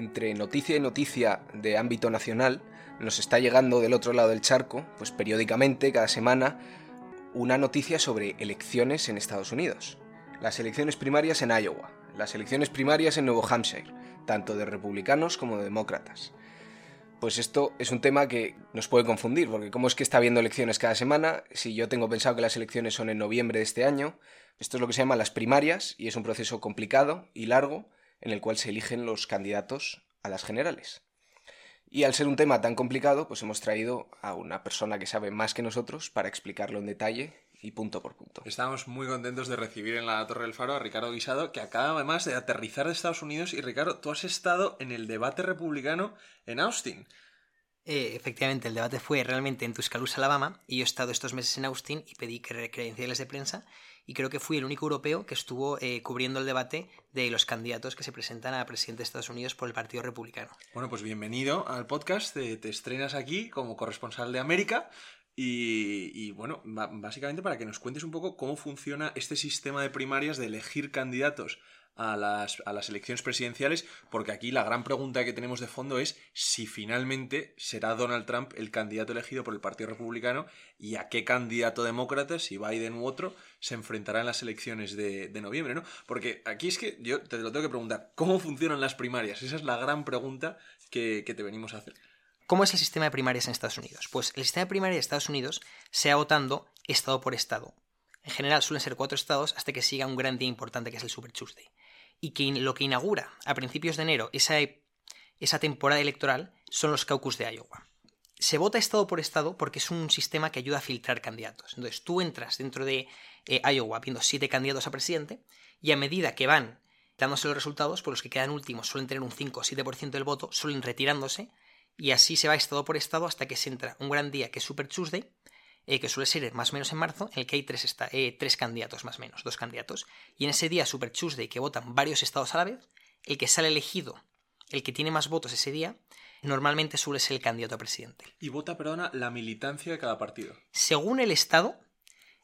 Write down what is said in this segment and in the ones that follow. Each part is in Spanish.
entre noticia y noticia de ámbito nacional, nos está llegando del otro lado del charco, pues periódicamente, cada semana, una noticia sobre elecciones en Estados Unidos. Las elecciones primarias en Iowa, las elecciones primarias en Nuevo Hampshire, tanto de republicanos como de demócratas. Pues esto es un tema que nos puede confundir, porque ¿cómo es que está habiendo elecciones cada semana? Si yo tengo pensado que las elecciones son en noviembre de este año, esto es lo que se llama las primarias y es un proceso complicado y largo en el cual se eligen los candidatos a las generales. Y al ser un tema tan complicado, pues hemos traído a una persona que sabe más que nosotros para explicarlo en detalle y punto por punto. Estamos muy contentos de recibir en la Torre del Faro a Ricardo Guisado, que acaba además de aterrizar de Estados Unidos. Y Ricardo, tú has estado en el debate republicano en Austin. Eh, efectivamente, el debate fue realmente en Tuscaloosa, Alabama, y yo he estado estos meses en Austin y pedí credenciales de prensa y creo que fui el único europeo que estuvo eh, cubriendo el debate de los candidatos que se presentan a presidente de Estados Unidos por el Partido Republicano. Bueno, pues bienvenido al podcast, te, estrenas aquí como corresponsal de América. Y, bueno, básicamente para que nos cuentes un poco cómo funciona este sistema de primarias de elegir candidatos a las, a las elecciones presidenciales, porque aquí la gran pregunta que tenemos de fondo es si finalmente será Donald Trump el candidato elegido por el Partido Republicano y a qué candidato demócrata, si Biden u otro, se enfrentará en las elecciones de, de noviembre, ¿no? Porque aquí es que yo te lo tengo que preguntar, ¿cómo funcionan las primarias? Esa es la gran pregunta que, que te venimos a hacer. ¿Cómo es el sistema de primarias en Estados Unidos? Pues el sistema de primarias de Estados Unidos se ha votando estado por estado. En general suelen ser cuatro estados hasta que siga un gran día importante que es el Super Tuesday y que lo que inaugura a principios de enero esa, esa temporada electoral son los caucus de Iowa. Se vota estado por estado porque es un sistema que ayuda a filtrar candidatos. Entonces tú entras dentro de eh, Iowa viendo siete candidatos a presidente y a medida que van dándose los resultados, pues los que quedan últimos suelen tener un 5 o 7% del voto, suelen retirándose y así se va estado por estado hasta que se entra un gran día que es Super Tuesday eh, que suele ser más o menos en marzo, en el que hay tres, eh, tres candidatos más o menos, dos candidatos. Y en ese día Super Tuesday que votan varios estados a la vez, el que sale elegido, el que tiene más votos ese día, normalmente suele ser el candidato a presidente. Y vota, perdona, la militancia de cada partido. Según el estado,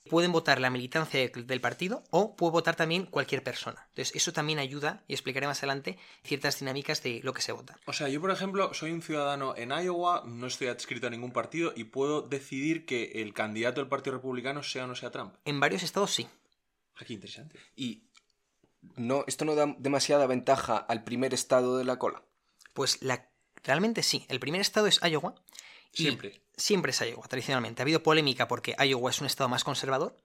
pueden votar la militancia del partido o puede votar también cualquier persona. Entonces, eso también ayuda, y explicaré más adelante, ciertas dinámicas de lo que se vota. O sea, yo, por ejemplo, soy un ciudadano en Iowa, no estoy adscrito a ningún partido y puedo decidir que el candidato del Partido Republicano sea o no sea Trump. En varios estados sí. Ah, qué interesante. Y no, esto no da demasiada ventaja al primer estado de la cola. Pues la, realmente sí. El primer estado es Iowa. Siempre siempre es Iowa, tradicionalmente. Ha habido polémica porque Iowa es un estado más conservador,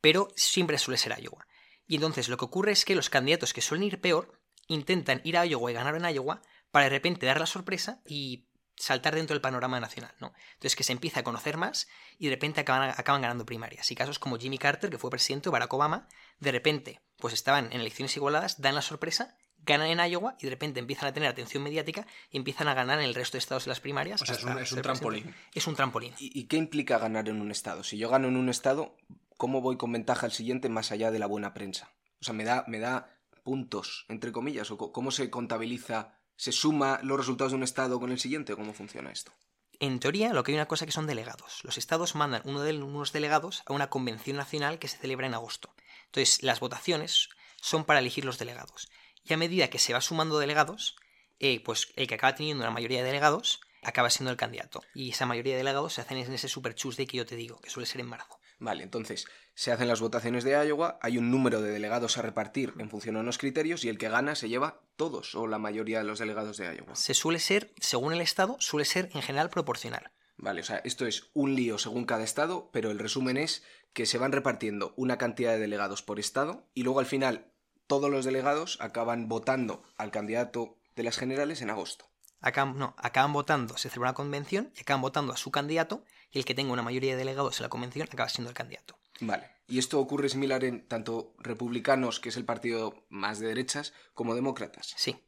pero siempre suele ser Iowa. Y entonces lo que ocurre es que los candidatos que suelen ir peor intentan ir a Iowa y ganar en Iowa para de repente dar la sorpresa y saltar dentro del panorama nacional, ¿no? Entonces que se empieza a conocer más y de repente acaban, acaban ganando primarias. Y casos como Jimmy Carter, que fue presidente, Barack Obama, de repente, pues estaban en elecciones igualadas, dan la sorpresa ganan en Iowa y de repente empiezan a tener atención mediática y empiezan a ganar en el resto de estados de las primarias. O sea, es un, trampolín. Es un trampolín. ¿Y, qué implica ganar en un estado? Si yo gano en un estado, ¿cómo voy con ventaja al siguiente más allá de la buena prensa? O sea, me da, me da puntos, entre comillas, o cómo se contabiliza, se suma los resultados de un estado con el siguiente, ¿cómo funciona esto? En teoría, lo que hay una cosa que son delegados. Los estados mandan uno de unos delegados a una convención nacional que se celebra en agosto. Entonces, las votaciones son para elegir los delegados. Y a medida que se va sumando delegados, eh, pues el que acaba teniendo una mayoría de delegados acaba siendo el candidato. Y esa mayoría de delegados se hacen en ese Super Tuesday que yo te digo, que suele ser en marzo. Vale, entonces se hacen las votaciones de Iowa, hay un número de delegados a repartir en función de unos criterios y el que gana se lleva todos o la mayoría de los delegados de Iowa. Se suele ser, según el estado, suele ser en general proporcional. Vale, o sea, esto es un lío según cada estado, pero el resumen es que se van repartiendo una cantidad de delegados por estado y luego al final todos los delegados acaban votando al candidato de las generales en agosto. Acaban, no, acaban votando, se celebra una convención y acaban votando a su candidato y el que tenga una mayoría de delegados en la convención acaba siendo el candidato. Vale. Y esto ocurre similar en tanto republicanos, que es el partido más de derechas, como demócratas. Sí.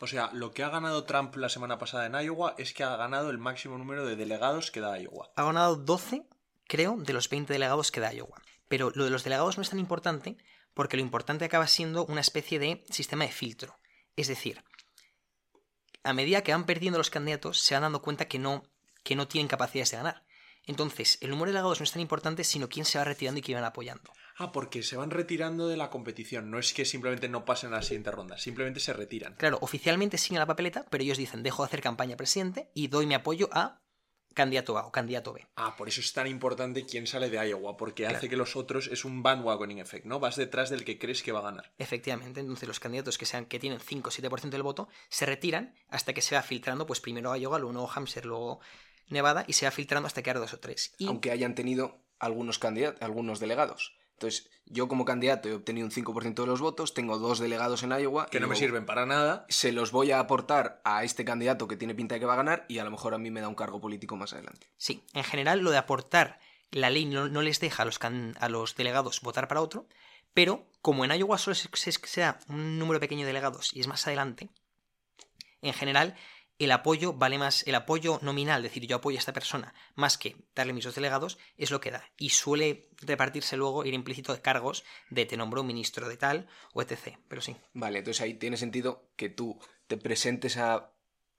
O sea, lo que ha ganado Trump la semana pasada en Iowa es que ha ganado el máximo número de delegados que da Iowa. Ha ganado 12, creo, de los 20 delegados que da Iowa. Pero lo de los delegados no es tan importante porque lo importante acaba siendo una especie de sistema de filtro. Es decir, a medida que van perdiendo los candidatos, se van dando cuenta que no, que no tienen capacidades de ganar. Entonces, el número de delegados no es tan importante, sino quién se va retirando y quién van apoyando. Ah, porque se van retirando de la competición. No es que simplemente no pasen a la siguiente ronda, simplemente se retiran. Claro, oficialmente siguen la papeleta, pero ellos dicen, dejo de hacer campaña presidente y doy mi apoyo a candidato A o candidato B. Ah, por eso es tan importante quién sale de Iowa, porque hace que los otros es un bandwagoning effect, ¿no? Vas detrás del que crees que va a ganar. Efectivamente, entonces los candidatos que sean que tienen 5 o 7% del voto se retiran hasta que se va filtrando, pues primero Iowa, luego Nuevo Hampshire, luego Nevada y se va filtrando hasta quedar dos o tres. Y... Aunque hayan tenido algunos candidatos, algunos delegados. Entonces, yo como candidato he obtenido un 5% de los votos, tengo dos delegados en Iowa. Que no me sirven para nada. Se los voy a aportar a este candidato que tiene pinta de que va a ganar y a lo mejor a mí me da un cargo político más adelante. Sí, en general lo de aportar, la ley no, les deja a los, a los delegados votar para otro, pero como en Iowa solo se, se da un número pequeño de delegados y es más adelante, en general el apoyo vale más, el apoyo nominal, decir yo apoyo a esta persona, más que darle mis dos delegados, es lo que da. Y suele repartirse luego, ir implícito de cargos de te nombro un ministro de tal o etc. Pero sí. Vale, entonces ahí tiene sentido que tú te presentes a,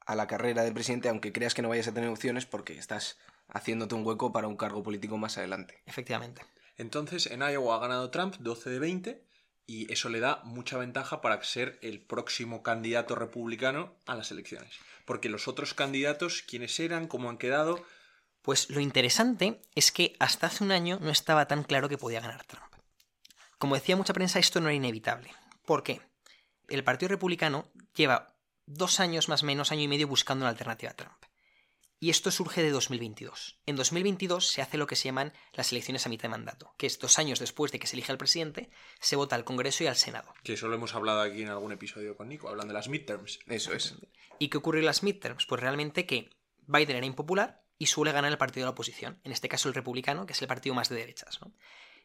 a la carrera de presidente, aunque creas que no vayas a tener opciones, porque estás haciéndote un hueco para un cargo político más adelante. Efectivamente. Entonces, en Iowa ha ganado Trump 12 de 20 y eso le da mucha ventaja para ser el próximo candidato republicano a las elecciones. Porque los otros candidatos, ¿quiénes eran? ¿Cómo han quedado? Pues lo interesante es que hasta hace un año no estaba tan claro que podía ganar Trump. Como decía mucha prensa, esto no era inevitable. ¿Por qué? El Partido Republicano lleva dos años más o menos, año y medio, buscando una alternativa a Trump. Y esto surge de 2022. En 2022 se hace lo que se llaman las elecciones a mitad de mandato, que es dos años después de que se elige al presidente, se vota al Congreso y al Senado. Que eso lo hemos hablado aquí en algún episodio con Nico, hablando de las midterms. Eso es. ¿Y qué ocurrió en las midterms? Pues realmente que Biden era impopular y suele ganar el partido de la oposición, en este caso el republicano, que es el partido más de derechas. ¿no?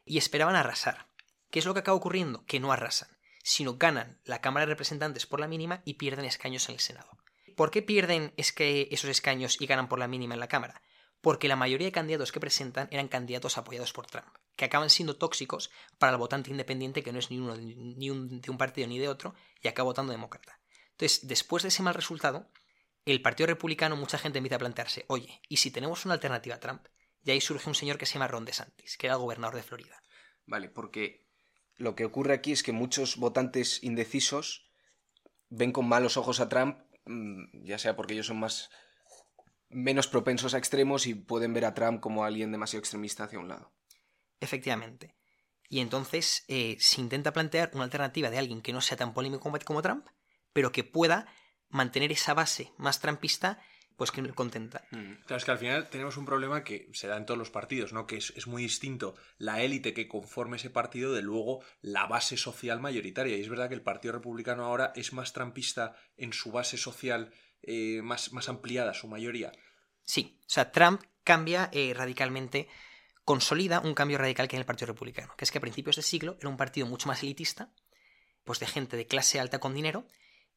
Y esperaban arrasar. ¿Qué es lo que acaba ocurriendo? Que no arrasan, sino ganan la Cámara de Representantes por la mínima y pierden escaños en el Senado. ¿Por qué pierden es que esos escaños y ganan por la mínima en la Cámara? Porque la mayoría de candidatos que presentan eran candidatos apoyados por Trump, que acaban siendo tóxicos para el votante independiente que no es ni uno ni de un partido ni de otro y acaba votando demócrata. Entonces, después de ese mal resultado, el Partido Republicano, mucha gente empieza a plantearse, oye, ¿y si tenemos una alternativa a Trump? Y ahí surge un señor que se llama Ron DeSantis, que era gobernador de Florida. Vale, porque lo que ocurre aquí es que muchos votantes indecisos ven con malos ojos a Trump ya sea porque ellos son más menos propensos a extremos y pueden ver a Trump como alguien demasiado extremista hacia un lado. Efectivamente. Y entonces eh, se intenta plantear una alternativa de alguien que no sea tan polémico como Trump, pero que pueda mantener esa base más trumpista pues que me contenta. Mm. Claro, es que al final tenemos un problema que se da en todos los partidos, ¿no? Que es, muy distinto la élite que conforme ese partido de luego la base social mayoritaria. Y es verdad que el Partido Republicano ahora es más trampista en su base social eh, más, más ampliada, su mayoría. Sí, o sea, Trump cambia eh, radicalmente, consolida un cambio radical que en el Partido Republicano, que es que a principios de siglo era un partido mucho más elitista, pues de gente de clase alta con dinero,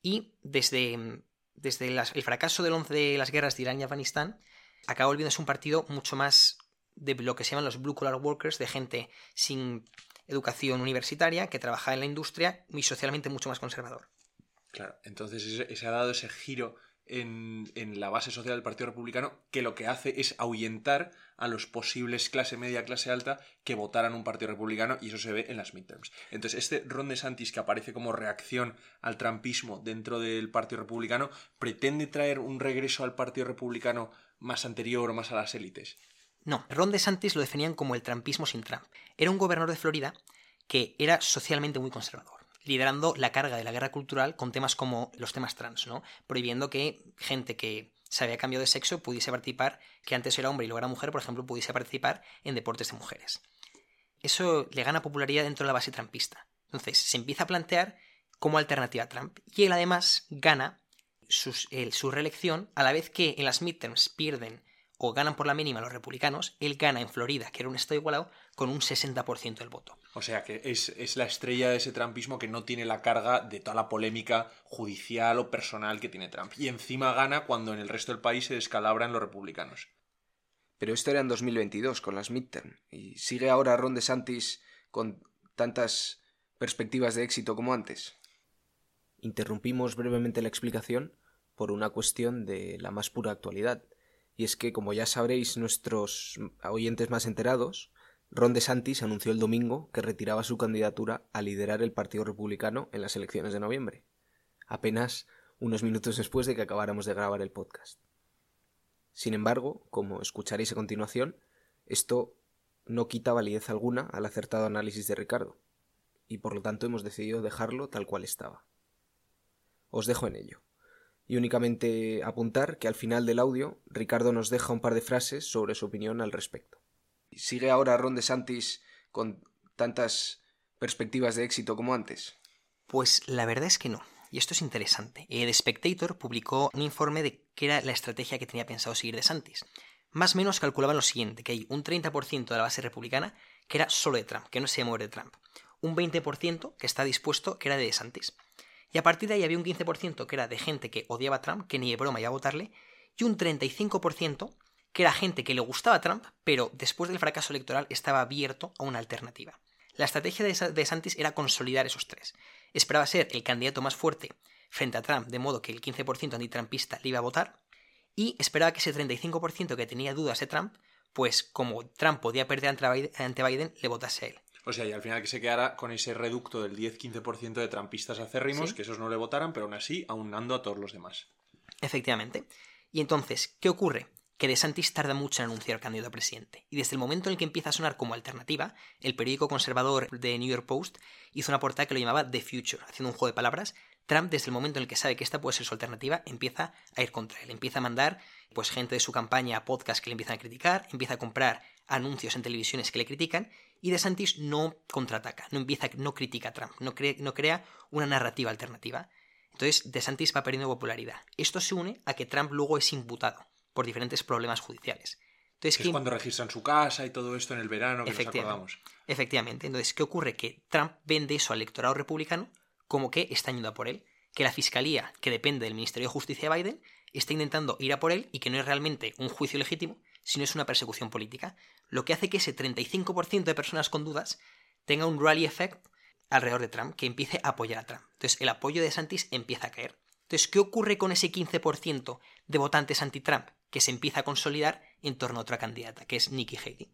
y desde desde el fracaso del 11 de las guerras de Irán y Afganistán, acabó volviéndose un partido mucho más de lo que se llaman los blue collar workers, de gente sin educación universitaria, que trabaja en la industria y socialmente mucho más conservador. Claro, entonces se ha dado ese giro en, la base social del Partido Republicano que lo que hace es ahuyentar a los posibles clase media, clase alta que votaran un Partido Republicano y eso se ve en las midterms. Entonces, este Ron DeSantis que aparece como reacción al trumpismo dentro del Partido Republicano pretende traer un regreso al Partido Republicano más anterior o más a las élites. No, Ron DeSantis lo definían como el trumpismo sin Trump. Era un gobernador de Florida que era socialmente muy conservador liderando la carga de la guerra cultural con temas como los temas trans, ¿no? Prohibiendo que gente que se había cambiado de sexo pudiese participar, que antes era hombre y luego era mujer, por ejemplo, pudiese participar en deportes de mujeres. Eso le gana popularidad dentro de la base trampista. Entonces, se empieza a plantear como alternativa a Trump. Y él además gana su reelección a la vez que en las midterms pierden o ganan por la mínima los republicanos, él gana en Florida, que era un estado igualado, con un 60% del voto. O sea que es, la estrella de ese trumpismo que no tiene la carga de toda la polémica judicial o personal que tiene Trump. Y encima gana cuando en el resto del país se descalabran los republicanos. Pero esto era en 2022 con las midterm. ¿Y sigue ahora Ron DeSantis con tantas perspectivas de éxito como antes? Interrumpimos brevemente la explicación por una cuestión de la más pura actualidad Y es que, como ya sabréis nuestros oyentes más enterados, Ron DeSantis anunció el domingo que retiraba su candidatura a liderar el Partido Republicano en las elecciones de noviembre, apenas unos minutos después de que acabáramos de grabar el podcast. Sin embargo, como escucharéis a continuación, esto no quita validez alguna al acertado análisis de Ricardo, y por lo tanto hemos decidido dejarlo tal cual estaba. Os dejo en ello. Y únicamente apuntar que al final del audio Ricardo nos deja un par de frases sobre su opinión al respecto. ¿Sigue ahora Ron DeSantis con tantas perspectivas de éxito como antes? Pues la verdad es que no. Y esto es interesante. El Spectator publicó un informe de qué era la estrategia que tenía pensado seguir DeSantis. Más o menos calculaban lo siguiente, que hay un 30% de la base republicana que era solo de Trump, que no se mover de Trump. Un 20% que está dispuesto, que era de DeSantis. Y a partir de ahí había un 15% que era de gente que odiaba a Trump, que ni de broma iba a votarle, y un 35% que era gente que le gustaba a Trump, pero después del fracaso electoral estaba abierto a una alternativa. La estrategia de DeSantis era consolidar esos tres. Esperaba ser el candidato más fuerte frente a Trump, de modo que el 15% antitrumpista le iba a votar, y esperaba que ese 35% que tenía dudas de Trump, pues como Trump podía perder ante Biden, le votase a él. O sea, y al final que se quedara con ese reducto del 10-15% de trampistas acérrimos, que esos no le votaran, pero aún así aunando a todos los demás. Efectivamente. Y entonces, ¿qué ocurre? Que DeSantis tarda mucho en anunciar candidato a presidente. Y desde el momento en el que empieza a sonar como alternativa, el periódico conservador de New York Post hizo una portada que lo llamaba The Future, haciendo un juego de palabras. Trump, desde el momento en el que sabe que esta puede ser su alternativa, empieza a ir contra él. Empieza a mandar pues, gente de su campaña a podcasts que le empiezan a criticar, empieza a comprar anuncios en televisiones que le critican, y DeSantis no contraataca, no empieza, no critica a Trump, no, no crea una narrativa alternativa. Entonces, DeSantis va perdiendo popularidad. Esto se une a que Trump luego es imputado por diferentes problemas judiciales. Entonces, es cuando registran su casa y todo esto en el verano que nos acordamos. Efectivamente. Entonces, ¿qué ocurre? Que Trump vende eso al electorado republicano como que está yendo a por él. Que la fiscalía, que depende del Ministerio de Justicia de Biden, está intentando ir a por él y que no es realmente un juicio legítimo, sino es una persecución política. Lo que hace que ese 35% de personas con dudas tenga un rally effect alrededor de Trump, que empiece a apoyar a Trump. Entonces, el apoyo de Santis empieza a caer. Entonces, ¿qué ocurre con ese 15% de votantes anti-Trump? Que se empieza a consolidar en torno a otra candidata, que es Nikki Haley.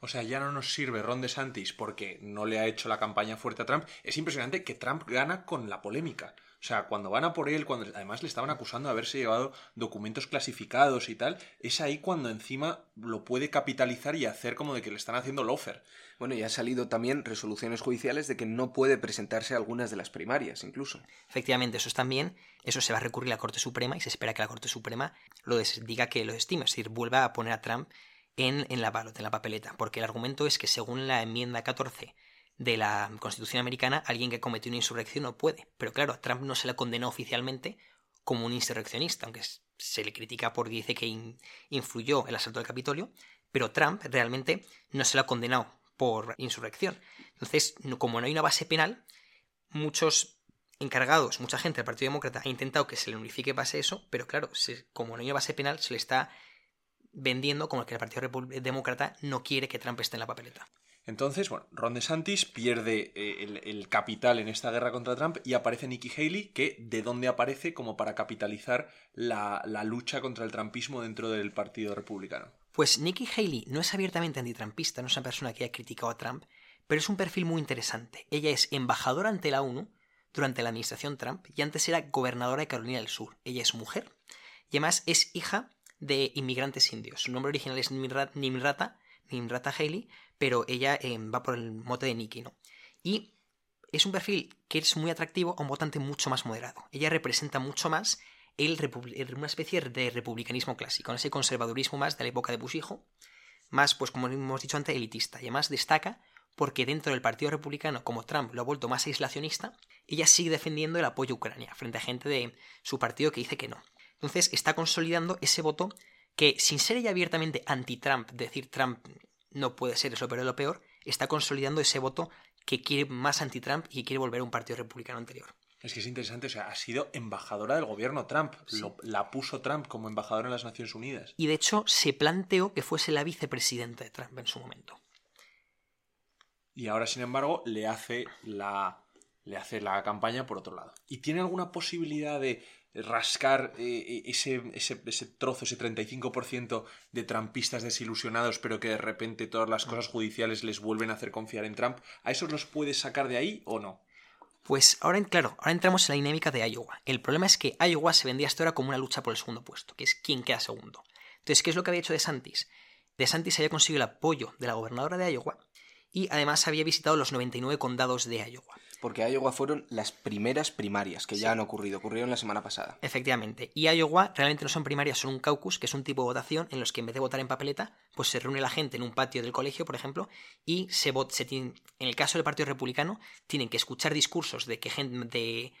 O sea, ya no nos sirve Ron DeSantis porque no le ha hecho la campaña fuerte a Trump. Es impresionante que Trump gana con la polémica. O sea, cuando van a por él, cuando además le estaban acusando de haberse llevado documentos clasificados y tal, es ahí cuando encima lo puede capitalizar y hacer como de que le están haciendo el offer. Bueno, y ha salido también resoluciones judiciales de que no puede presentarse a algunas de las primarias, incluso. Efectivamente, eso es también, eso se va a recurrir a la Corte Suprema y se espera que la Corte Suprema lo diga que lo estime, es decir, vuelva a poner a Trump en, en la en la papeleta, porque el argumento es que según la enmienda 14 de la Constitución americana, alguien que cometió una insurrección no puede. Pero claro, a Trump no se le condenó oficialmente como un insurreccionista, aunque se le critica porque dice que influyó el asalto del Capitolio, pero Trump realmente no se lo ha condenado por insurrección. Entonces, como no hay una base penal, muchos encargados, mucha gente del Partido Demócrata ha intentado que se le unifique base eso, pero claro, como no hay una base penal, se le está vendiendo como que el Partido Demócrata no quiere que Trump esté en la papeleta. Entonces, bueno, Ron DeSantis pierde eh, el, capital en esta guerra contra Trump y aparece Nikki Haley, que de dónde aparece como para capitalizar la, lucha contra el trumpismo dentro del Partido Republicano. Pues Nikki Haley no es abiertamente antitrumpista, no es una persona que haya criticado a Trump, pero es un perfil muy interesante. Ella es embajadora ante la ONU durante la administración Trump y antes era gobernadora de Carolina del Sur. Ella es mujer y además es hija de inmigrantes indios. Su nombre original es Nimrata, Nimrata Haley, pero ella em, va por el mote de Nikki, ¿no? Y es un perfil que es muy atractivo a un votante mucho más moderado. Ella representa mucho más el una especie de republicanismo clásico, ese conservadurismo más de la época de Bush hijo, más, pues como hemos dicho antes, elitista. Y además destaca porque dentro del Partido Republicano, como Trump lo ha vuelto más aislacionista, ella sigue defendiendo el apoyo a Ucrania frente a gente de su partido que dice que no. Entonces está consolidando ese voto que, sin ser ella abiertamente anti-Trump, decir Trump no puede ser eso, pero es lo peor, está consolidando ese voto que quiere más anti-Trump y que quiere volver a un partido republicano anterior. Es que es interesante, o sea, ha sido embajadora del gobierno Trump, la puso Trump como embajadora en las Naciones Unidas. Y de hecho se planteó que fuese la vicepresidenta de Trump en su momento. Y ahora, sin embargo, le hace la, le hace la campaña por otro lado. ¿Y tiene alguna posibilidad de rascar eh, ese, ese, ese, trozo, ese 35% de trampistas desilusionados, pero que de repente todas las cosas judiciales les vuelven a hacer confiar en Trump? ¿A esos los puedes sacar de ahí o no? Pues ahora, claro, ahora entramos en la dinámica de Iowa. El problema es que Iowa se vendía hasta ahora como una lucha por el segundo puesto, que es quién queda segundo. Entonces, ¿qué es lo que había hecho DeSantis? DeSantis había conseguido el apoyo de la gobernadora de Iowa y además había visitado los 99 condados de Iowa. Porque Iowa fueron las primeras primarias que ya han ocurrido, ocurrieron la semana pasada. Efectivamente. Y Iowa realmente no son primarias, son un caucus, que es un tipo de votación en los que en vez de votar en papeleta, pues se reúne la gente en un patio del colegio, por ejemplo, y se, se en el caso del Partido Republicano, tienen que escuchar discursos de, que, de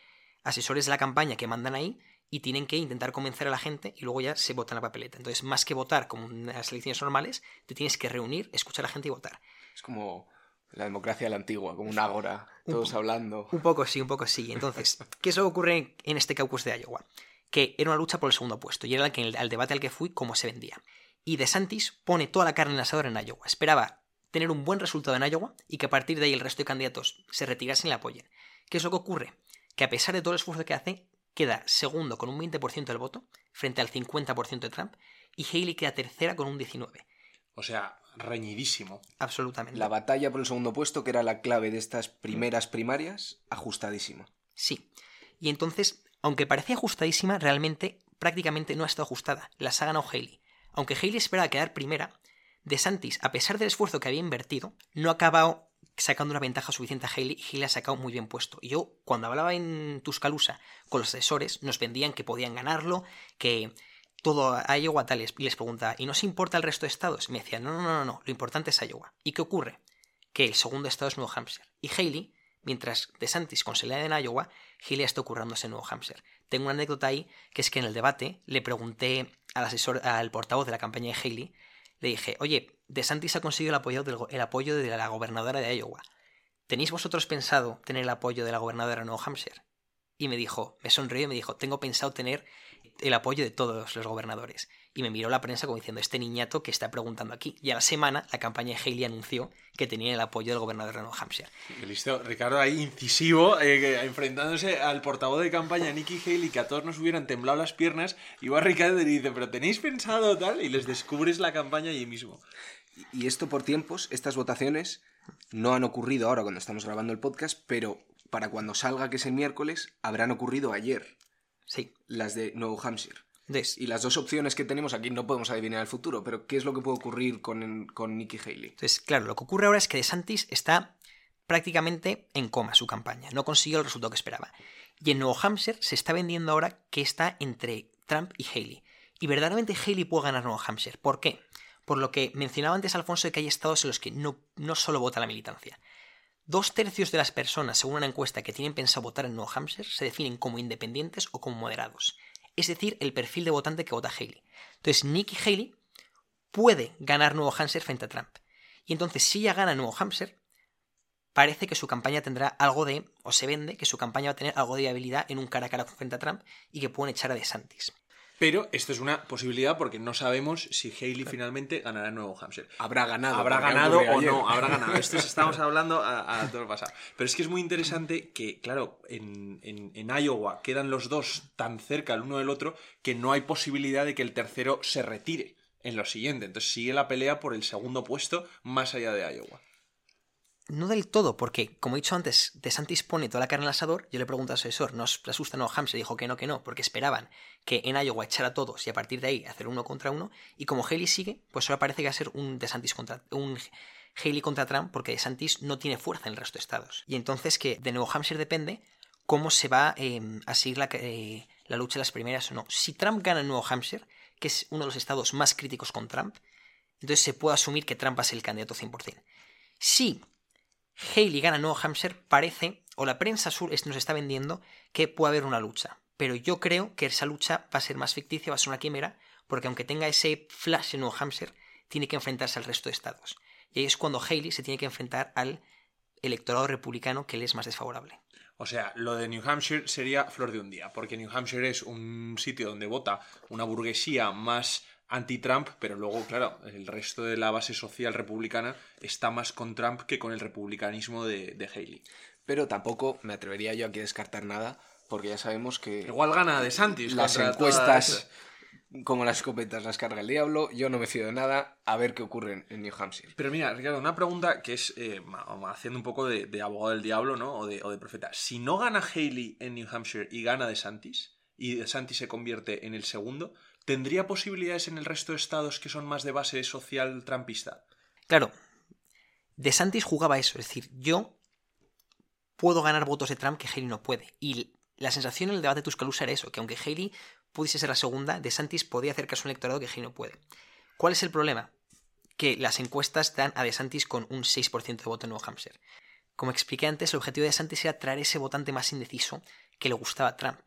asesores de la campaña que mandan ahí y tienen que intentar convencer a la gente y luego ya se vota en la papeleta. Entonces, más que votar como en las elecciones normales, te tienes que reunir, escuchar a la gente y votar. Es como la democracia de la antigua, como una ágora, todos hablando. Un poco sí, un poco sí. Entonces, ¿qué es lo que ocurre en este caucus de Iowa? Que era una lucha por el segundo puesto y era el, al debate al que fui cómo se vendía. Y DeSantis pone toda la carne en el asador en Iowa. Esperaba tener un buen resultado en Iowa y que a partir de ahí el resto de candidatos se retirasen y le apoyen. ¿Qué es lo que ocurre? Que a pesar de todo el esfuerzo que hace, queda segundo con un 20% del voto frente al 50% de Trump y Haley queda tercera con un 19%. O sea, reñidísimo. Absolutamente. La batalla por el segundo puesto, que era la clave de estas primeras primarias, ajustadísima. Sí. Y entonces, aunque parecía ajustadísima, realmente prácticamente no ha estado ajustada. Las ha ganado Haley. Aunque Haley esperaba quedar primera, DeSantis, a pesar del esfuerzo que había invertido, no ha acabado sacando una ventaja suficiente a Haley y Haley ha sacado muy bien puesto. Y yo, cuando hablaba en Tuscaloosa con los asesores, nos vendían que podían ganarlo, que todo a Iowa tales y les preguntaba, ¿y no se importa el resto de estados? Y me decían, no, no, no, no, lo importante es Iowa. ¿Y qué ocurre? Que el segundo estado es Nuevo Hampshire. Y Haley, mientras DeSantis consolida en Iowa, Haley está ocurrándose en Nuevo Hampshire. Tengo una anécdota ahí, que es que en el debate le pregunté al asesor, al portavoz de la campaña de Haley, le dije, oye, DeSantis ha conseguido el apoyo, el apoyo de la gobernadora de Iowa. ¿Tenéis vosotros pensado tener el apoyo de la gobernadora de Nuevo Hampshire? Y me dijo, me sonrió y me dijo, tengo pensado tener el apoyo de todos los gobernadores. Y me miró la prensa como diciendo, este niñato que está preguntando aquí. Y a la semana, la campaña de Haley anunció que tenía el apoyo del gobernador de Nuevo Hampshire. Listo, Ricardo ahí incisivo, eh, enfrentándose al portavoz de campaña Nikki Haley, que a todos nos hubieran temblado las piernas. Y va Ricardo y dice, pero ¿tenéis pensado tal? Y les descubres la campaña allí mismo. Y esto por tiempos, estas votaciones no han ocurrido ahora cuando estamos grabando el podcast, pero para cuando salga, que es el miércoles, habrán ocurrido ayer. Sí. Las de Nuevo Hampshire. Y las dos opciones que tenemos aquí no podemos adivinar el futuro, pero ¿qué es lo que puede ocurrir con, con Nikki Haley? Entonces, claro, lo que ocurre ahora es que DeSantis está prácticamente en coma su campaña, no consiguió el resultado que esperaba. Y en Nuevo Hampshire se está vendiendo ahora que está entre Trump y Haley. Y verdaderamente Haley puede ganar Nuevo Hampshire. ¿Por qué? Por lo que mencionaba antes Alfonso de que hay estados en los que no, no solo vota la militancia. Dos tercios de las personas, según una encuesta que tienen pensado votar en Nuevo Hampshire, se definen como independientes o como moderados. Es decir, el perfil de votante que vota Haley. Entonces, Nikki Haley puede ganar Nuevo Hampshire frente a Trump. Y entonces, si ella gana Nuevo Hampshire, parece que su campaña tendrá algo de, o se vende, que su campaña va a tener algo de viabilidad en un cara a cara frente a Trump y que pueden echar a DeSantis. Pero esto es una posibilidad porque no sabemos si Haley finalmente ganará en Nuevo Hampshire. Habrá ganado. Habrá ganado o no, habrá ganado. Esto estamos hablando a, todo lo pasado. Pero es que es muy interesante que, claro, en, en, Iowa quedan los dos tan cerca el uno del otro que no hay posibilidad de que el tercero se retire en lo siguiente. Entonces sigue la pelea por el segundo puesto más allá de Iowa. No del todo, porque, como he dicho antes, De Santis pone toda la carne al asador. Yo le pregunto al asesor, ¿nos asusta no? Hampshire dijo que no, que no, porque esperaban que en Iowa echara a todos y a partir de ahí hacer uno contra uno. Y como Haley sigue, pues ahora parece que va a ser un DeSantis contra. un Haley contra Trump, porque DeSantis no tiene fuerza en el resto de estados. Y entonces que de Nuevo Hampshire depende cómo se va em, a seguir la, eh, la lucha de las primeras o no. Si Trump gana en Nuevo Hampshire, que es uno de los estados más críticos con Trump, entonces se puede asumir que Trump va a ser el candidato 100%. Si Haley gana Nuevo Hampshire, parece, o la prensa sur nos está vendiendo, que puede haber una lucha. Pero yo creo que esa lucha va a ser más ficticia, va a ser una quimera, porque aunque tenga ese flash en Nuevo Hampshire, tiene que enfrentarse al resto de estados. Y ahí es cuando Haley se tiene que enfrentar al electorado republicano que le es más desfavorable. O sea, lo de New Hampshire sería flor de un día, porque New Hampshire es un sitio donde vota una burguesía más anti-Trump, pero luego, claro, el resto de la base social republicana está más con Trump que con el republicanismo de, Haley. pero tampoco me atrevería yo aquí a descartar nada, porque ya sabemos que Igual gana de Santis. las encuestas, todas- como las escopetas, las carga el diablo. Yo no me fío de nada, a ver qué ocurre en- New Hampshire. Pero mira, Ricardo, una pregunta que es eh, haciendo un poco de, de abogado del diablo, ¿no? O de, o de profeta. Si no gana Haley en New Hampshire y gana de Santis, y de Santis se convierte en el segundo, ¿tendría posibilidades en el resto de estados que son más de base social trampista? Claro, De Santis jugaba eso, es decir, yo puedo ganar votos de Trump que Haley no puede. Y la sensación en el debate de Tuscaloosa era eso, que aunque Haley pudiese ser la segunda, De Santis podía hacer caso a un electorado que Haley no puede. ¿Cuál es el problema? Que las encuestas dan a De Santis con un 6% de voto en Nuevo Hampshire. Como expliqué antes, el objetivo de DeSantis era traer ese votante más indeciso que le gustaba a Trump.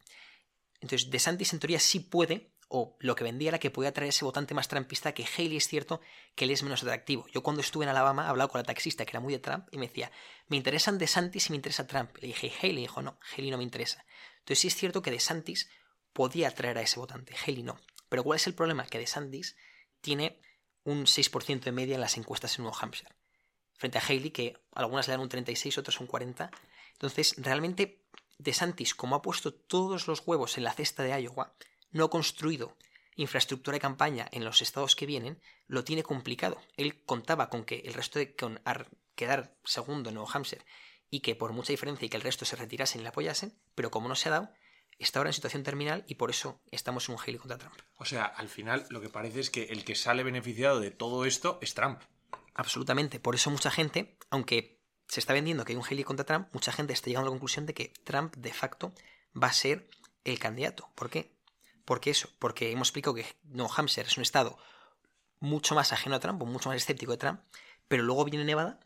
Entonces, DeSantis en teoría sí puede, o lo que vendía era que podía traer ese votante más trumpista, que Haley es cierto que él es menos atractivo. Yo cuando estuve en Alabama hablaba con la taxista que era muy de Trump y me decía, me interesan DeSantis y me interesa Trump. Le dije, ¿y Haley? dijo, no, Haley no me interesa. Entonces sí es cierto que DeSantis podía atraer a ese votante, Haley no. Pero ¿cuál es el problema? Que DeSantis tiene un 6% de media en las encuestas en Nuevo Hampshire frente a Haley, que algunas le dan un 36, otras un 40. Entonces, realmente, DeSantis, como ha puesto todos los huevos en la cesta de Iowa, no construido infraestructura de campaña en los estados que vienen, lo tiene complicado. Él contaba con que el resto de con quedar segundo en Nuevo Hampshire y que por mucha diferencia y que el resto se retirasen y le apoyasen, pero como no se ha dado, está ahora en situación terminal y por eso estamos en un Haley contra Trump. O sea, al final lo que parece es que el que sale beneficiado de todo esto es Trump. Absolutamente. Por eso mucha gente, aunque se está vendiendo que hay un Haley contra Trump, mucha gente está llegando a la conclusión de que Trump de facto va a ser el candidato. ¿Por qué? Porque eso, porque hemos explicado que Nuevo Hampshire es un estado mucho más ajeno a Trump, mucho más escéptico de Trump, pero luego viene Nevada,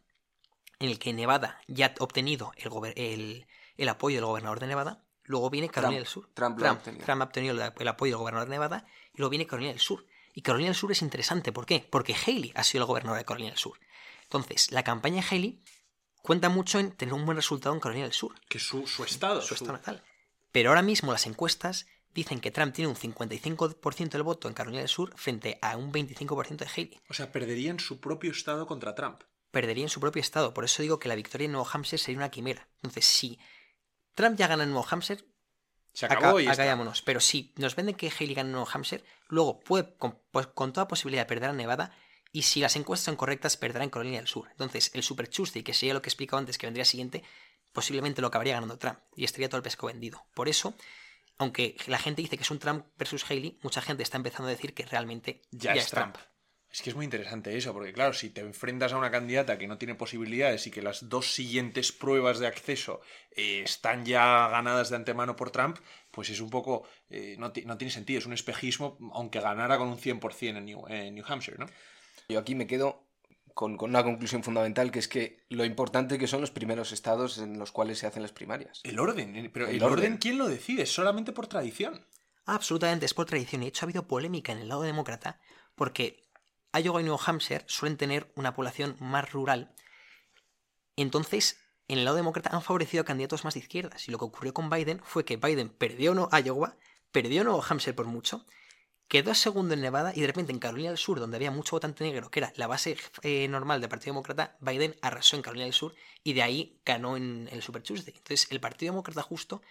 en el que Nevada ya ha obtenido el, gober- el- el apoyo del gobernador de Nevada, luego viene Carolina del Sur. Trump obtenido. Trump ha obtenido el, el apoyo del gobernador de Nevada y luego viene Carolina del Sur. Y Carolina del Sur es interesante, ¿por qué? Porque Haley ha sido el gobernador de Carolina del Sur. Entonces, la campaña de Haley cuenta mucho en tener un buen resultado en Carolina del Sur, Que es su, su estado. su estado natal. Pero ahora mismo las encuestas dicen que Trump tiene un 55% del voto en Carolina del Sur frente a un 25% de Haley. O sea, perdería en su propio estado contra Trump. Perdería en su propio estado. Por eso digo que la victoria en Nuevo Hampshire sería una quimera. Entonces, si Trump ya gana en Nuevo Hampshire, Se acá, acabó y ya acá está. vámonos. Pero si nos venden que Haley gana en Nuevo Hampshire, luego puede, con, pues, con toda posibilidad, perder a Nevada. Y si las encuestas son correctas, perderá en Carolina del Sur. Entonces, el Super Tuesday, que sería lo que he explicado antes, que vendría siguiente, posiblemente lo acabaría ganando Trump. Y estaría todo el pesco vendido. Por eso, aunque la gente dice que es un Trump versus Haley, mucha gente está empezando a decir que realmente Ya, es Trump. Es que es muy interesante eso, porque claro, si te enfrentas a una candidata que no tiene posibilidades y que las dos siguientes pruebas de acceso eh, están ya ganadas de antemano por Trump, pues es un poco... eh, no, no tiene sentido, es un espejismo, aunque ganara con un 100% en New, en New Hampshire, ¿no? Yo aquí me quedo con, con una conclusión fundamental, que es que lo importante que son los primeros estados en los cuales se hacen las primarias. El orden, eh, pero El el, orden. orden. ¿quién lo decide? Solamente por tradición. Absolutamente, es por tradición. Y de hecho ha habido polémica en el lado demócrata porque Iowa y New Hampshire suelen tener una población más rural. Entonces, en el lado demócrata han favorecido a candidatos más de izquierdas. Y lo que ocurrió con Biden fue que Biden perdió no Iowa, perdió Nuevo Hampshire por mucho, quedó segundo en Nevada y de repente en Carolina del Sur, donde había mucho votante negro, que era la base eh, normal del Partido Demócrata, Biden arrasó en Carolina del Sur y de ahí ganó en el Super Tuesday. Entonces, el Partido Demócrata justo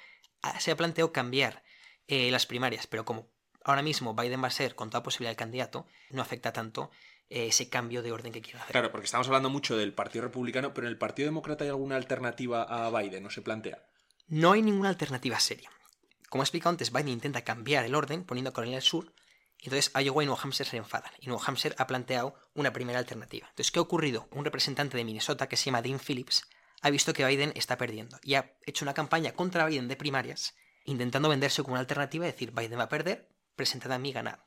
ah, se ha planteado cambiar eh, las primarias, pero como ahora mismo Biden va a ser con toda posibilidad el candidato, no afecta tanto eh, ese cambio de orden que quieren hacer. Claro, porque estamos hablando mucho del Partido Republicano, pero en el Partido Demócrata hay alguna alternativa a Biden, ¿no se plantea? No hay ninguna alternativa seria. Como he explicado antes, Biden intenta cambiar el orden poniendo a Carolina del Sur, y entonces Iowa y Nuevo Hampshire se enfadan, y Nuevo Hampshire ha planteado una primera alternativa. Entonces, ¿qué ha ocurrido? Un representante de Minnesota que se llama Dean Phillips ha visto que Biden está perdiendo y ha hecho una campaña contra Biden de primarias, intentando venderse como una alternativa, decir, Biden va a perder, presentad a mí ganar.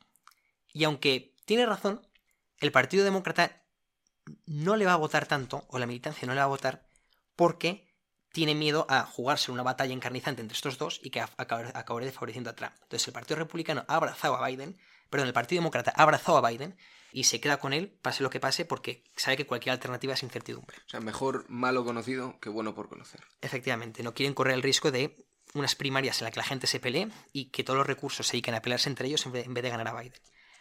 Y aunque tiene razón, el Partido Demócrata no le va a votar tanto, o la militancia no le va a votar, porque tiene miedo a jugarse una batalla encarnizante entre estos dos y que a- acabar- acabaré favoreciendo a Trump. Entonces el Partido Republicano ha abrazado a Biden, perdón, el Partido Demócrata ha abrazado a Biden y se queda con él, pase lo que pase, porque sabe que cualquier alternativa es incertidumbre. O sea, mejor malo conocido que bueno por conocer. Efectivamente, no quieren correr el riesgo de unas primarias en las que la gente se pelee y que todos los recursos se dediquen a pelearse entre ellos en vez de ganar a Biden.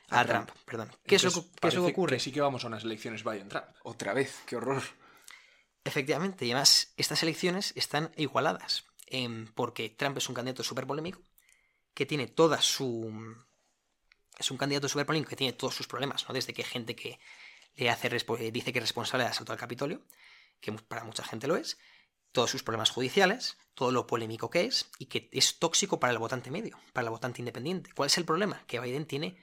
A, A Trump. Trump. perdón. ¿Qué es, lo que, Entonces, qué es lo que ocurre? sí que vamos a unas elecciones Biden-Trump. Otra vez, qué horror. Efectivamente, y además estas elecciones están igualadas, em, porque Trump es un candidato súper polémico, que tiene toda su... Es un candidato súper polémico que tiene todos sus problemas, ¿no? Desde que gente que le hace dice que es responsable del asalto al Capitolio, que para mucha gente lo es, todos sus problemas judiciales, todo lo polémico que es, y que es tóxico para el votante medio, para el votante independiente. ¿Cuál es el problema? Que Biden tiene,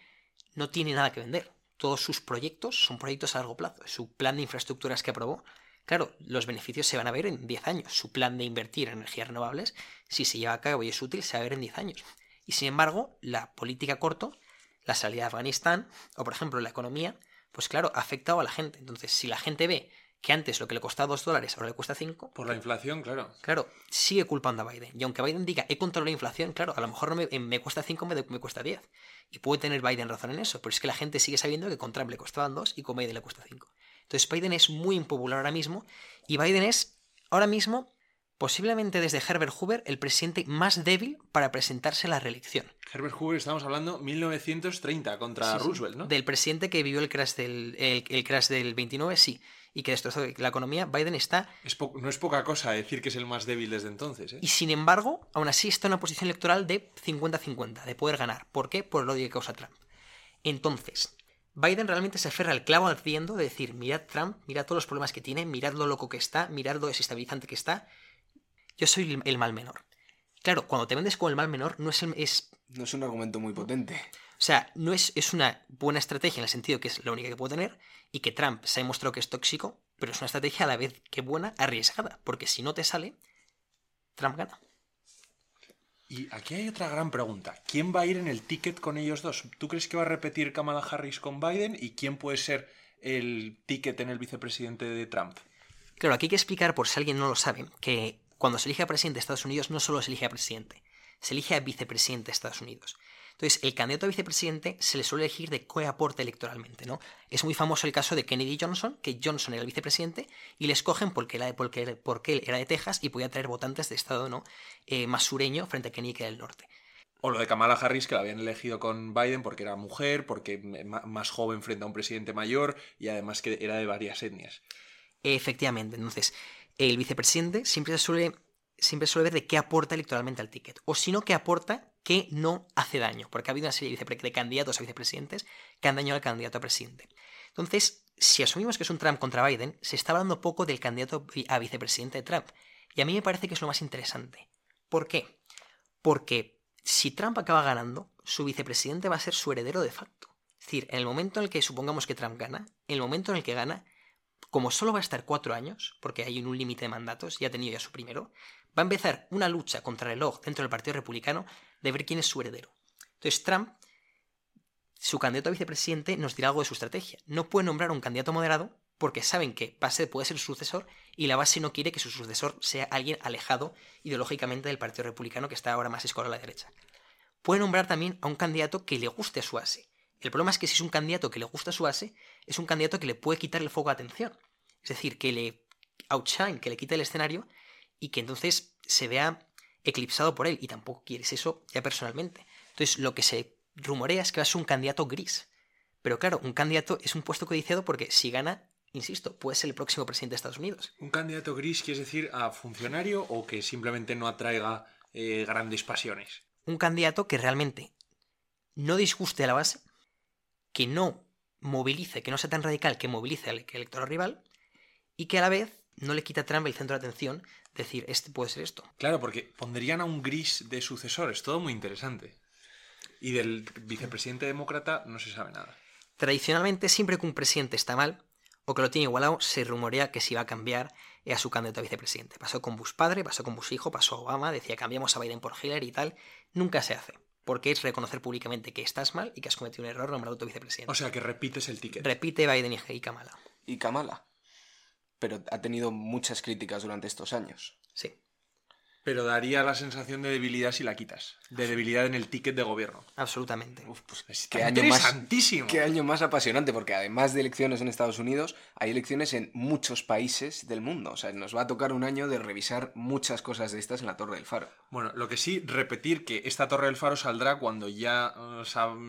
no tiene nada que vender. Todos sus proyectos son proyectos a largo plazo. Su plan de infraestructuras que aprobó Claro, los beneficios se van a ver en 10 años. Su plan de invertir en energías renovables, si se lleva a cabo y es útil, se va a ver en 10 años. Y sin embargo, la política corto, la salida de Afganistán, o por ejemplo la economía, pues claro, ha afectado a la gente. Entonces, si la gente ve que antes lo que le costaba 2 dólares ahora le cuesta 5. Por la inflación, claro. Claro, sigue culpando a Biden. Y aunque Biden diga, he controlado la inflación, claro, a lo mejor no me, me cuesta 5, me, me cuesta 10. Y puede tener Biden razón en eso, pero es que la gente sigue sabiendo que con Trump le costaban 2 y con Biden le cuesta 5. Entonces Biden es muy impopular ahora mismo y Biden es ahora mismo posiblemente desde Herbert Hoover el presidente más débil para presentarse a la reelección. Herbert Hoover, estamos hablando 1930 contra Roosevelt, ¿no? Del presidente que vivió el crash del, el, crash del 29, sí, y que destrozó la economía, Biden está... no es poca cosa decir que es el más débil desde entonces. ¿eh? Y sin embargo, aún así está en una posición electoral de 50-50, de poder ganar. ¿Por qué? Por el odio que causa Trump. Entonces, Biden realmente se aferra al clavo ardiendo de decir, mirad Trump, mirad todos los problemas que tiene, mirad lo loco que está, mirad lo desestabilizante que está. Yo soy el mal menor. Claro, cuando te vendes como el mal menor, no es, es... No es un argumento muy potente. O sea, no es, es una buena estrategia en el sentido que es la única que puedo tener y que Trump se ha demostrado que es tóxico, pero es una estrategia a la vez que buena, arriesgada, porque si no te sale, Trump gana. Y aquí hay otra gran pregunta. ¿Quién va a ir en el ticket con ellos dos? ¿Tú crees que va a repetir Kamala Harris con Biden? ¿Y quién puede ser el ticket en el vicepresidente de Trump? Claro, aquí hay que explicar, por si alguien no lo sabe, que cuando se elige a presidente de Estados Unidos no solo se elige a presidente, se elige a vicepresidente de Estados Unidos. Entonces, el candidato a vicepresidente se le suele elegir de qué aporta electoralmente, ¿no? Es muy famoso el caso de Kennedy Johnson, que Johnson era el vicepresidente y le escogen porque, era porque, porque él era de Texas y podía traer votantes de estado ¿no? Eh, más sureño frente a Kennedy que era del norte. O lo de Kamala Harris, que la habían elegido con Biden porque era mujer, porque más joven frente a un presidente mayor y además que era de varias etnias. Efectivamente, entonces, el vicepresidente siempre suele, siempre suele ver de qué aporta electoralmente al ticket, o si no, qué aporta que no hace daño, porque ha habido una serie de candidatos a vicepresidentes que han dañado al candidato a presidente. Entonces, si asumimos que es un Trump contra Biden, se está hablando poco del candidato a vicepresidente de Trump. Y a mí me parece que es lo más interesante. ¿Por qué? Porque si Trump acaba ganando, su vicepresidente va a ser su heredero de facto. Es decir, en el momento en el que supongamos que Trump gana, el momento en el que gana, como solo va a estar cuatro años, porque hay un límite de mandatos, y ha tenido ya su primero, va a empezar una lucha contra el reloj dentro del Partido Republicano de ver quién es su heredero. Entonces Trump, su candidato a vicepresidente, nos dirá algo de su estrategia. No puede nombrar un candidato moderado porque saben que base puede ser su sucesor y la base no quiere que su sucesor sea alguien alejado ideológicamente del Partido Republicano que está ahora más escolar a la derecha. Puede nombrar también a un candidato que le guste a su base. El problema es que si es un candidato que le gusta a su base, es un candidato que le puede quitar el foco de atención. Es decir, que le outshine, que le quite el escenario y que entonces se vea eclipsado por él y tampoco quieres eso ya personalmente. Entonces lo que se rumorea es que va a ser un candidato gris. Pero claro, un candidato es un puesto codiciado porque si gana, insisto, puede ser el próximo presidente de Estados Unidos. ¿Un candidato gris quiere decir a funcionario o que simplemente no atraiga eh, grandes pasiones? Un candidato que realmente no disguste a la base, que no movilice, que no sea tan radical que movilice al electorado rival y que a la vez no le quita a Trump el centro de atención decir, este puede ser esto. Claro, porque pondrían a un gris de sucesores, todo muy interesante. Y del vicepresidente demócrata no se sabe nada. Tradicionalmente, siempre que un presidente está mal o que lo tiene igualado, se rumorea que se iba a cambiar a su candidato a vicepresidente. Pasó con Bush padre, pasó con Bush hijo, pasó a Obama, decía cambiamos a Biden por Hillary y tal. Nunca se hace. Porque es reconocer públicamente que estás mal y que has cometido un error nombrado tu vicepresidente. O sea, que repites el ticket. Repite Biden y Kamala. Y Kamala pero ha tenido muchas críticas durante estos años. Sí. Pero daría la sensación de debilidad si la quitas. De debilidad en el ticket de gobierno. Absolutamente. Uf, pues qué año más, qué año más apasionante, porque además de elecciones en Estados Unidos, hay elecciones en muchos países del mundo. O sea, nos va a tocar un año de revisar muchas cosas de estas en la Torre del Faro. Bueno, lo que sí, repetir que esta Torre del Faro saldrá cuando ya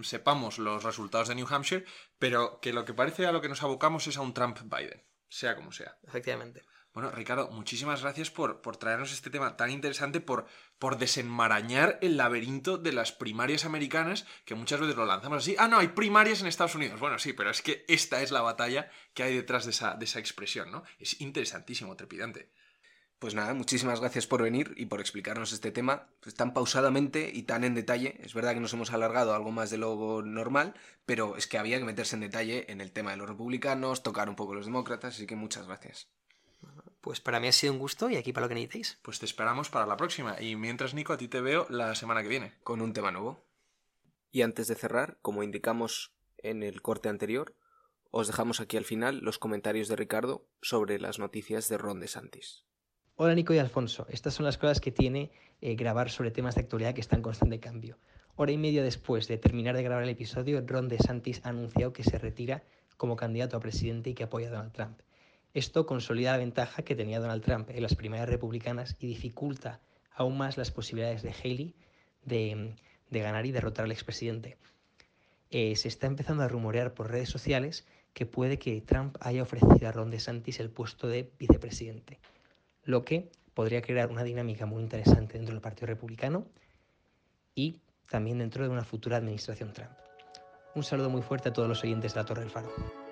sepamos los resultados de New Hampshire, pero que lo que parece a lo que nos abocamos es a un Trump-Biden sea como sea. Efectivamente. Bueno, Ricardo, muchísimas gracias por, por traernos este tema tan interesante, por, por desenmarañar el laberinto de las primarias americanas, que muchas veces lo lanzamos así. Ah, no, hay primarias en Estados Unidos. Bueno, sí, pero es que esta es la batalla que hay detrás de esa, de esa expresión, ¿no? Es interesantísimo, trepidante. Pues nada, muchísimas gracias por venir y por explicarnos este tema pues, tan pausadamente y tan en detalle. Es verdad que nos hemos alargado algo más de lo normal, pero es que había que meterse en detalle en el tema de los republicanos, tocar un poco los demócratas, así que muchas gracias. Pues para mí ha sido un gusto y aquí para lo que necesitéis. Pues te esperamos para la próxima. Y mientras, Nico, a ti te veo la semana que viene. Con un tema nuevo. Y antes de cerrar, como indicamos en el corte anterior, os dejamos aquí al final los comentarios de Ricardo sobre las noticias de Ron DeSantis. Hola Nico y Alfonso, estas son las cosas que tiene eh, grabar sobre temas de actualidad que están en constante cambio. Hora y media después de terminar de grabar el episodio, Ron DeSantis ha anunciado que se retira como candidato a presidente y que apoya a Donald Trump. Esto consolida la ventaja que tenía Donald Trump en las primarias republicanas y dificulta aún más las posibilidades de Haley de, ganar y derrotar al expresidente. Eh, se está empezando a rumorear por redes sociales que puede que Trump haya ofrecido a Ron DeSantis el puesto de vicepresidente, lo que podría crear una dinámica muy interesante dentro del Partido Republicano y también dentro de una futura administración Trump. Un saludo muy fuerte a todos los oyentes de la Torre del Faro.